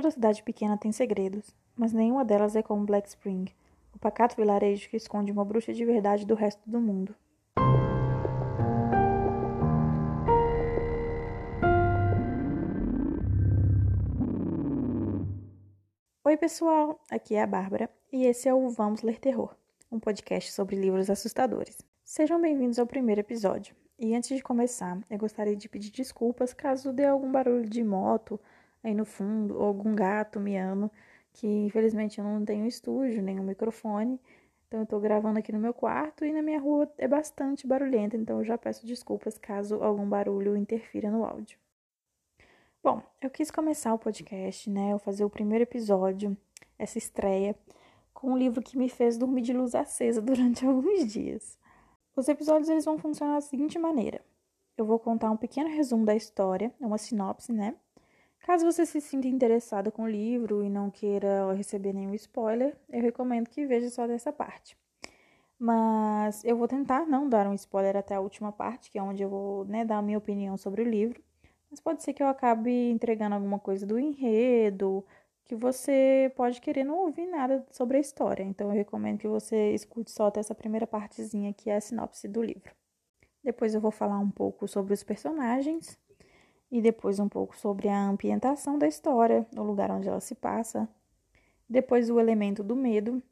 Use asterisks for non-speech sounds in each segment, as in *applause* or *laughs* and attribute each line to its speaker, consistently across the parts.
Speaker 1: Toda cidade pequena tem segredos, mas nenhuma delas é como Black Spring, o pacato vilarejo que esconde uma bruxa de verdade do resto do mundo. Oi, pessoal! Aqui é a Bárbara e esse é o Vamos Ler Terror, um podcast sobre livros assustadores. Sejam bem-vindos ao primeiro episódio. E antes de começar, eu gostaria de pedir desculpas caso dê algum barulho de moto aí no fundo, ou algum gato miando, que infelizmente eu não tenho estúdio, nem um microfone. Então eu tô gravando aqui no meu quarto e na minha rua é bastante barulhenta, então eu já peço desculpas caso algum barulho interfira no áudio. Bom, eu quis começar o podcast, né? Eu fazer o primeiro episódio, essa estreia, com um livro que me fez dormir de luz acesa *laughs* durante alguns dias. Os episódios eles vão funcionar da seguinte maneira: eu vou contar um pequeno resumo da história, uma sinopse, né? Caso você se sinta interessado com o livro e não queira receber nenhum spoiler, eu recomendo que veja só dessa parte. Mas eu vou tentar não dar um spoiler até a última parte, que é onde eu vou né, dar a minha opinião sobre o livro. Mas pode ser que eu acabe entregando alguma coisa do enredo, que você pode querer não ouvir nada sobre a história. Então eu recomendo que você escute só até essa primeira partezinha, que é a sinopse do livro. Depois eu vou falar um pouco sobre os personagens e depois um pouco sobre a ambientação da história, o lugar onde ela se passa. Depois o elemento do medo,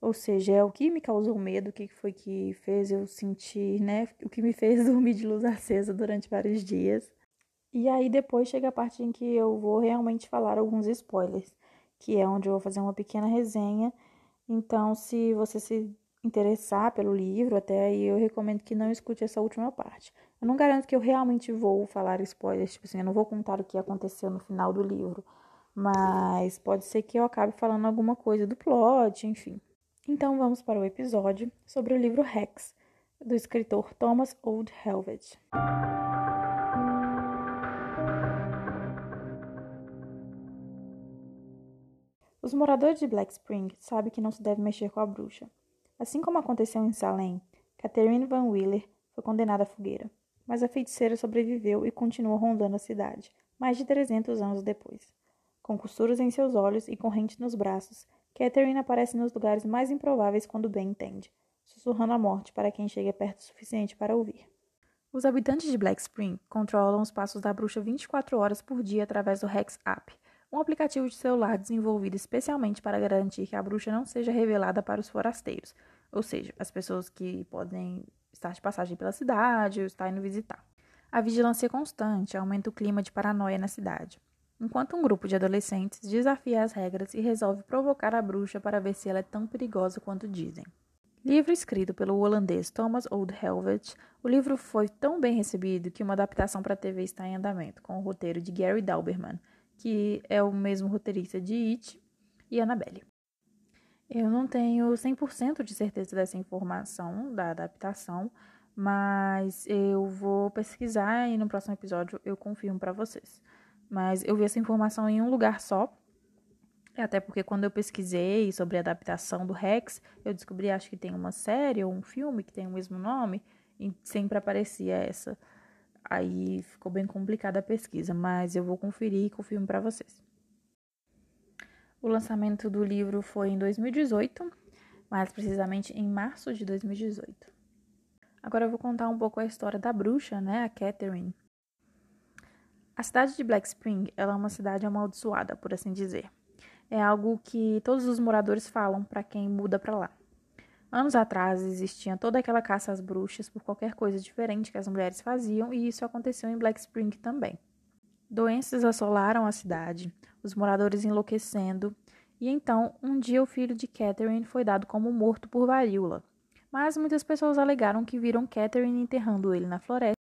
Speaker 1: ou seja, é o que me causou medo, o que foi que fez eu sentir, né, o que me fez *laughs* dormir de luz acesa durante vários dias. E aí depois chega a parte em que eu vou realmente falar alguns spoilers, que é onde eu vou fazer uma pequena resenha. Então, se você se interessar pelo livro, até aí eu recomendo que não escute essa última parte. Eu não garanto que eu realmente vou falar spoilers, tipo assim, eu não vou contar o que aconteceu no final do livro, mas pode ser que eu acabe falando alguma coisa do plot, enfim. Então vamos para o episódio sobre o livro Rex, do escritor Thomas Old Helvet. Os moradores de Black Spring sabem que não se deve mexer com a bruxa. Assim como aconteceu em Salem, Catherine Van Willer foi condenada à fogueira, mas a feiticeira sobreviveu e continuou rondando a cidade, mais de 300 anos depois. Com costuras em seus olhos e corrente nos braços, Catherine aparece nos lugares mais improváveis quando bem entende, sussurrando a morte para quem chega perto o suficiente para ouvir. Os habitantes de Black Spring controlam os passos da bruxa 24 horas por dia através do Rex App, um aplicativo de celular desenvolvido especialmente para garantir que a bruxa não seja revelada para os forasteiros, ou seja, as pessoas que podem estar de passagem pela cidade ou estar indo visitar. A vigilância constante aumenta o clima de paranoia na cidade, enquanto um grupo de adolescentes desafia as regras e resolve provocar a bruxa para ver se ela é tão perigosa quanto dizem. Livro escrito pelo holandês Thomas Oldhelvet, o livro foi tão bem recebido que uma adaptação para a TV está em andamento, com o roteiro de Gary Dauberman, que é o mesmo roteirista de It e Annabelle. Eu não tenho 100% de certeza dessa informação da adaptação, mas eu vou pesquisar e no próximo episódio eu confirmo para vocês. Mas eu vi essa informação em um lugar só, até porque quando eu pesquisei sobre a adaptação do Rex, eu descobri, acho que tem uma série ou um filme que tem o mesmo nome, e sempre aparecia essa Aí ficou bem complicada a pesquisa, mas eu vou conferir e confirmo para vocês. O lançamento do livro foi em 2018, mais precisamente em março de 2018. Agora eu vou contar um pouco a história da bruxa, né, a Catherine. A cidade de Black Spring é uma cidade amaldiçoada, por assim dizer. É algo que todos os moradores falam para quem muda para lá. Anos atrás existia toda aquela caça às bruxas por qualquer coisa diferente que as mulheres faziam, e isso aconteceu em Black Spring também. Doenças assolaram a cidade, os moradores enlouquecendo, e então um dia o filho de Catherine foi dado como morto por varíola. Mas muitas pessoas alegaram que viram Catherine enterrando ele na floresta,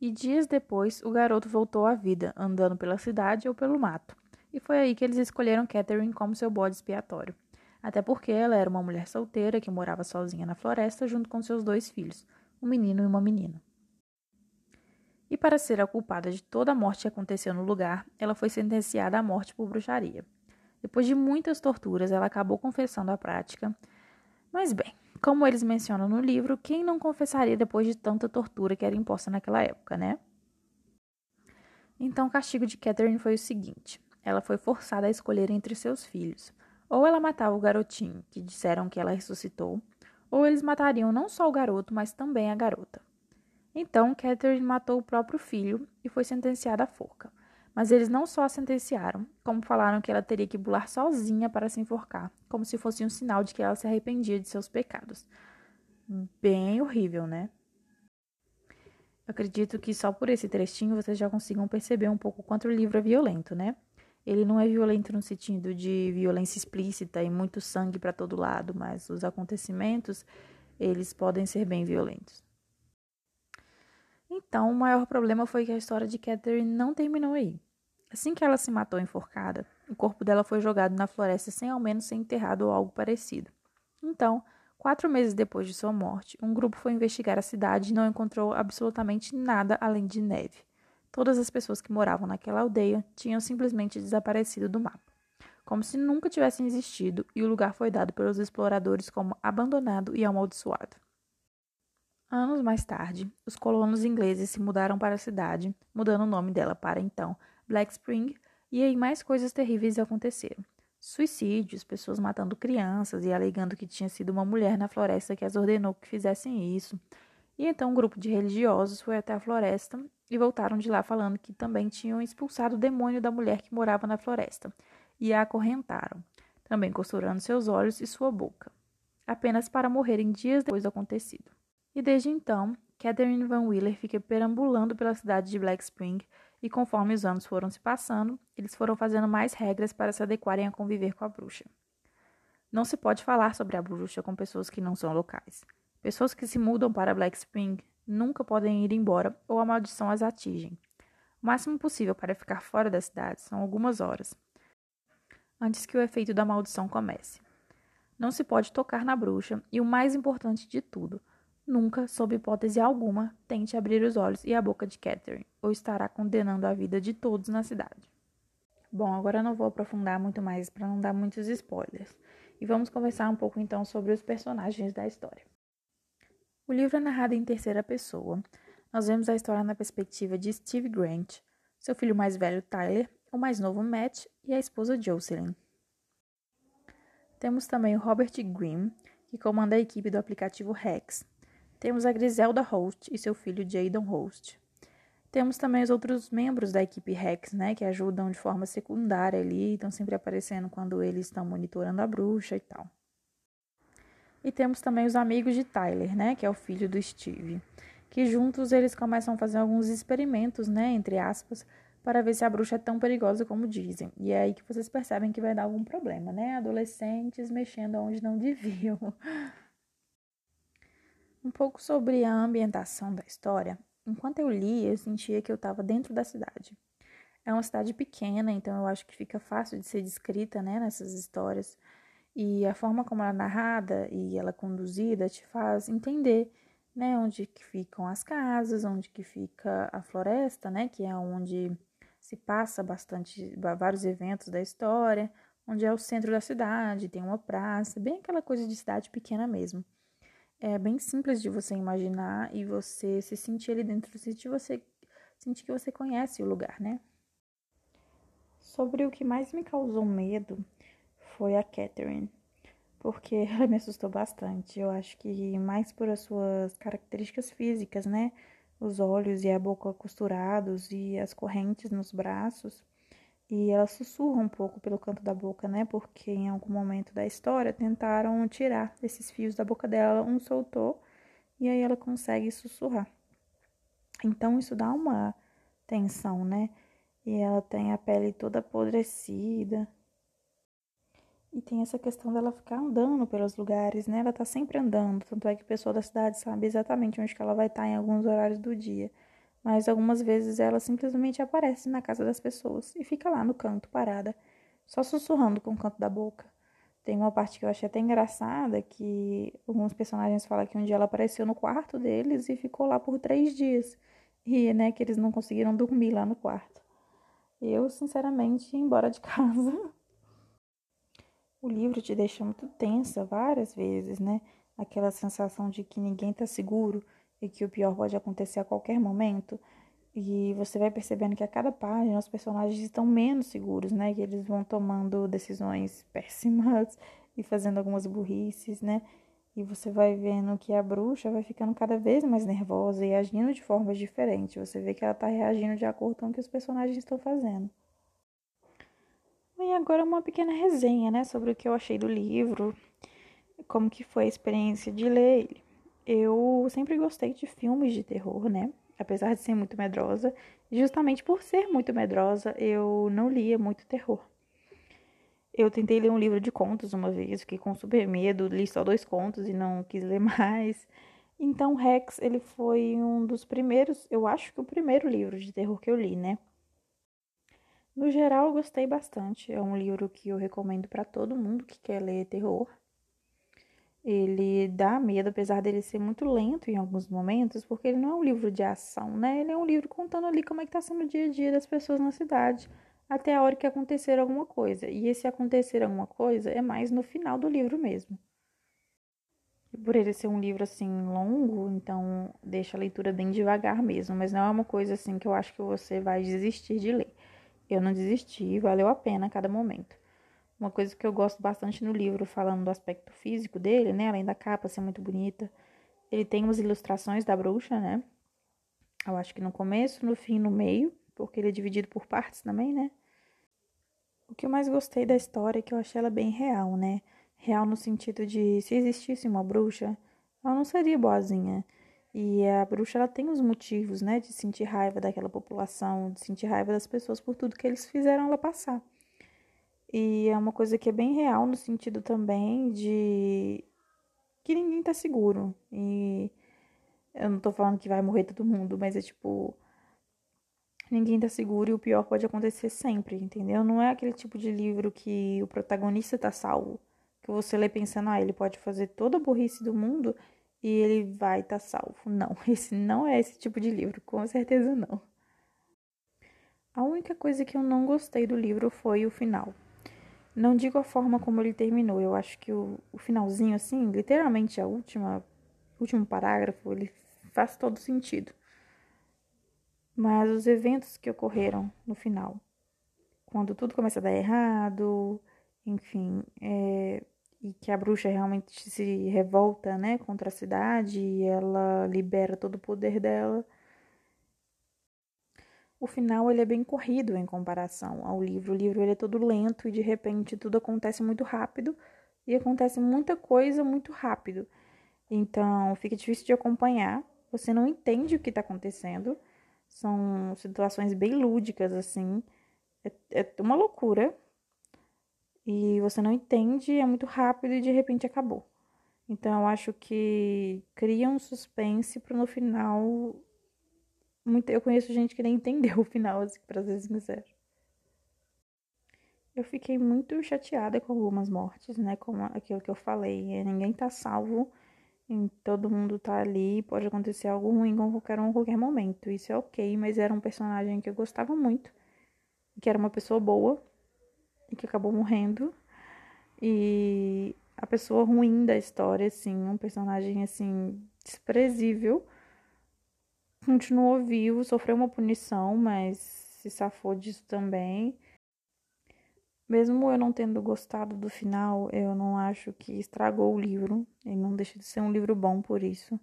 Speaker 1: e dias depois o garoto voltou à vida, andando pela cidade ou pelo mato. E foi aí que eles escolheram Catherine como seu bode expiatório até porque ela era uma mulher solteira que morava sozinha na floresta junto com seus dois filhos, um menino e uma menina. E para ser a culpada de toda a morte que aconteceu no lugar, ela foi sentenciada à morte por bruxaria. Depois de muitas torturas, ela acabou confessando a prática. Mas bem, como eles mencionam no livro, quem não confessaria depois de tanta tortura que era imposta naquela época, né? Então, o castigo de Catherine foi o seguinte: ela foi forçada a escolher entre seus filhos. Ou ela matava o garotinho, que disseram que ela ressuscitou, ou eles matariam não só o garoto, mas também a garota. Então, Catherine matou o próprio filho e foi sentenciada à forca. Mas eles não só a sentenciaram, como falaram que ela teria que pular sozinha para se enforcar, como se fosse um sinal de que ela se arrependia de seus pecados. Bem horrível, né? Eu acredito que só por esse trechinho vocês já consigam perceber um pouco quanto o livro é violento, né? Ele não é violento no sentido de violência explícita e muito sangue para todo lado, mas os acontecimentos, eles podem ser bem violentos. Então, o maior problema foi que a história de Catherine não terminou aí. Assim que ela se matou enforcada, o corpo dela foi jogado na floresta sem ao menos ser enterrado ou algo parecido. Então, quatro meses depois de sua morte, um grupo foi investigar a cidade e não encontrou absolutamente nada além de neve. Todas as pessoas que moravam naquela aldeia tinham simplesmente desaparecido do mapa, como se nunca tivessem existido, e o lugar foi dado pelos exploradores como abandonado e amaldiçoado. Anos mais tarde, os colonos ingleses se mudaram para a cidade, mudando o nome dela para então Black Spring, e aí mais coisas terríveis aconteceram. Suicídios, pessoas matando crianças e alegando que tinha sido uma mulher na floresta que as ordenou que fizessem isso. E então um grupo de religiosos foi até a floresta e voltaram de lá falando que também tinham expulsado o demônio da mulher que morava na floresta e a acorrentaram, também costurando seus olhos e sua boca, apenas para morrerem dias depois do acontecido. E desde então, Catherine Van Wheeler fica perambulando pela cidade de Black Spring e conforme os anos foram se passando, eles foram fazendo mais regras para se adequarem a conviver com a bruxa. Não se pode falar sobre a bruxa com pessoas que não são locais. Pessoas que se mudam para Black Spring nunca podem ir embora ou a maldição as atinge. O máximo possível para ficar fora da cidade são algumas horas, antes que o efeito da maldição comece. Não se pode tocar na bruxa e o mais importante de tudo, Nunca, sob hipótese alguma, tente abrir os olhos e a boca de Catherine, ou estará condenando a vida de todos na cidade. Bom, agora não vou aprofundar muito mais para não dar muitos spoilers. E vamos conversar um pouco então sobre os personagens da história. O livro é narrado em terceira pessoa. Nós vemos a história na perspectiva de Steve Grant, seu filho mais velho Tyler, o mais novo Matt e a esposa Jocelyn. Temos também o Robert Grimm, que comanda a equipe do aplicativo Rex, temos a Griselda Host e seu filho Jadon Host. Temos também os outros membros da equipe Rex, né, que ajudam de forma secundária ali, estão sempre aparecendo quando eles estão monitorando a bruxa e tal. E temos também os amigos de Tyler, né, que é o filho do Steve, que juntos eles começam a fazer alguns experimentos, né, entre aspas, para ver se a bruxa é tão perigosa como dizem. E é aí que vocês percebem que vai dar algum problema, né? Adolescentes mexendo onde não deviam. *laughs* Um pouco sobre a ambientação da história. Enquanto eu li, eu sentia que eu estava dentro da cidade. É uma cidade pequena, então eu acho que fica fácil de ser descrita né, nessas histórias. E a forma como ela é narrada e ela é conduzida te faz entender né, onde que ficam as casas, onde que fica a floresta, né, que é onde se passa bastante vários eventos da história, onde é o centro da cidade, tem uma praça, bem aquela coisa de cidade pequena mesmo é bem simples de você imaginar e você se sentir ali dentro, sentir você sentir que você conhece o lugar, né? Sobre o que mais me causou medo foi a Catherine, porque *laughs* ela me assustou bastante. Eu acho que mais por as suas características físicas, né? Os olhos e a boca costurados e as correntes nos braços. E ela sussurra um pouco pelo canto da boca, né? Porque em algum momento da história tentaram tirar esses fios da boca dela, um soltou e aí ela consegue sussurrar. Então isso dá uma tensão, né? E ela tem a pele toda apodrecida. E tem essa questão dela ficar andando pelos lugares, né? Ela tá sempre andando, tanto é que o pessoal da cidade sabe exatamente onde que ela vai estar em alguns horários do dia mas algumas vezes ela simplesmente aparece na casa das pessoas e fica lá no canto, parada, só sussurrando com o canto da boca. Tem uma parte que eu achei até engraçada, que alguns personagens falam que um dia ela apareceu no quarto deles e ficou lá por três dias. E, né, que eles não conseguiram dormir lá no quarto. Eu, sinceramente, ia embora de *laughs* casa. O livro te deixa muito tensa várias vezes, né? Aquela sensação de que ninguém tá seguro, e que o pior pode acontecer a qualquer momento. E você vai percebendo que a cada página os personagens estão menos seguros, né? Que eles vão tomando decisões *laughs* péssimas e fazendo algumas burrices, né? E você vai vendo que a bruxa vai ficando cada vez mais nervosa e agindo de formas diferentes. Você vê que ela tá reagindo de acordo com o que os personagens estão fazendo. E agora uma pequena resenha, né, sobre o que eu achei do livro, como que foi a experiência de ler ele. Eu sempre gostei de filmes de terror, né? Apesar de ser muito medrosa, justamente por ser muito medrosa, eu não lia muito terror. Eu tentei ler um livro de contos uma vez, fiquei com super medo, li só dois contos e não quis ler *laughs* mais. Então, Rex, ele foi um dos primeiros, eu acho que o primeiro livro de terror que eu li, né? No geral, eu gostei bastante. É um livro que eu recomendo para todo mundo que quer ler terror. Ele dá medo, apesar dele ser muito lento em alguns momentos, porque ele não é um livro de ação, né? Ele é um livro contando ali como é que tá sendo o dia a dia das pessoas na cidade, até a hora que acontecer alguma coisa. E esse acontecer alguma coisa é mais no final do livro mesmo. E por ele ser um livro assim longo, então deixa a leitura bem devagar mesmo, mas não é uma coisa assim que eu acho que você vai desistir de ler. Eu não desisti, valeu a pena a cada momento. Uma coisa que eu gosto bastante no livro, falando do aspecto físico dele, né? Além da capa ser muito bonita, ele tem umas ilustrações da bruxa, né? Eu acho que no começo, no fim, no meio, porque ele é dividido por partes também, né? O que eu mais gostei da história é que eu achei ela bem real, né? Real no sentido de se existisse uma bruxa, ela não seria boazinha. E a bruxa ela tem os motivos, né, de sentir raiva daquela população, de sentir raiva das pessoas por tudo que eles fizeram ela passar. E é uma coisa que é bem real no sentido também de que ninguém tá seguro. E eu não tô falando que vai morrer todo mundo, mas é tipo ninguém tá seguro e o pior pode acontecer sempre, entendeu? Não é aquele tipo de livro que o protagonista tá salvo, que você lê pensando, ah, ele pode fazer toda a burrice do mundo e ele vai estar tá salvo. Não, *laughs* esse não é esse tipo de livro, com certeza não. A única coisa que eu não gostei do livro foi o final. Não digo a forma como ele terminou, eu acho que o, o finalzinho, assim, literalmente a última, último parágrafo, ele faz todo sentido. Mas os eventos que ocorreram no final, quando tudo começa a dar errado, enfim, é, e que a bruxa realmente se revolta, né, contra a cidade e ela libera todo o poder dela. O final ele é bem corrido em comparação ao livro. O livro ele é todo lento e de repente tudo acontece muito rápido e acontece muita coisa muito rápido. Então fica difícil de acompanhar. Você não entende o que está acontecendo. São situações bem lúdicas assim. É, é uma loucura e você não entende, é muito rápido e de repente acabou. Então eu acho que cria um suspense para no final. Muito, eu conheço gente que nem entendeu *laughs* o final, assim, pra ser sincero. Eu fiquei muito chateada com algumas mortes, né? Como aquilo que eu falei. É, ninguém tá salvo. Todo mundo tá ali. Pode acontecer algo ruim com qualquer um a qualquer momento. Isso é ok, mas era um personagem que eu gostava muito. Que era uma pessoa boa e que acabou morrendo. E a pessoa ruim da história, assim, um personagem assim desprezível, continuou vivo, sofreu uma punição, mas se safou disso também. Mesmo eu não tendo gostado do final, eu não acho que estragou o livro. Ele não deixa de ser um livro bom por isso.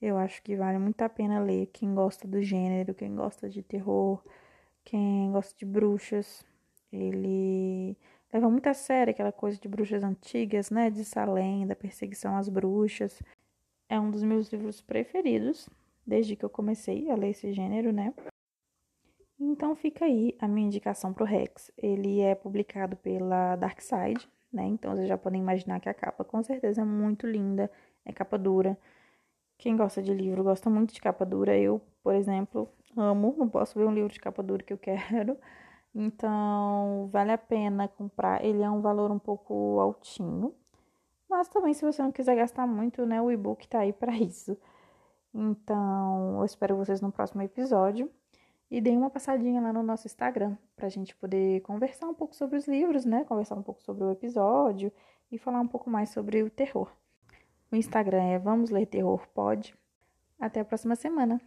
Speaker 1: Eu acho que vale muito a pena ler. Quem gosta do gênero, quem gosta de terror, quem gosta de bruxas. Ele leva muito a sério aquela coisa de bruxas antigas, né? De Salem, da perseguição às bruxas. É um dos meus livros preferidos, desde que eu comecei a ler esse gênero, né? Então fica aí a minha indicação pro Rex. Ele é publicado pela Dark Side, né? Então vocês já podem imaginar que a capa com certeza é muito linda, é capa dura. Quem gosta de livro gosta muito de capa dura. Eu, por exemplo, amo, não posso ver um livro de capa dura que eu quero. Então, vale a pena comprar. Ele é um valor um pouco altinho. Mas também, se você não quiser gastar muito, né? O e-book tá aí para isso. Então, eu espero vocês no próximo episódio. E deem uma passadinha lá no nosso Instagram pra gente poder conversar um pouco sobre os livros, né? Conversar um pouco sobre o episódio e falar um pouco mais sobre o terror. O Instagram é Vamos Ler Terror Pode. Até a próxima semana.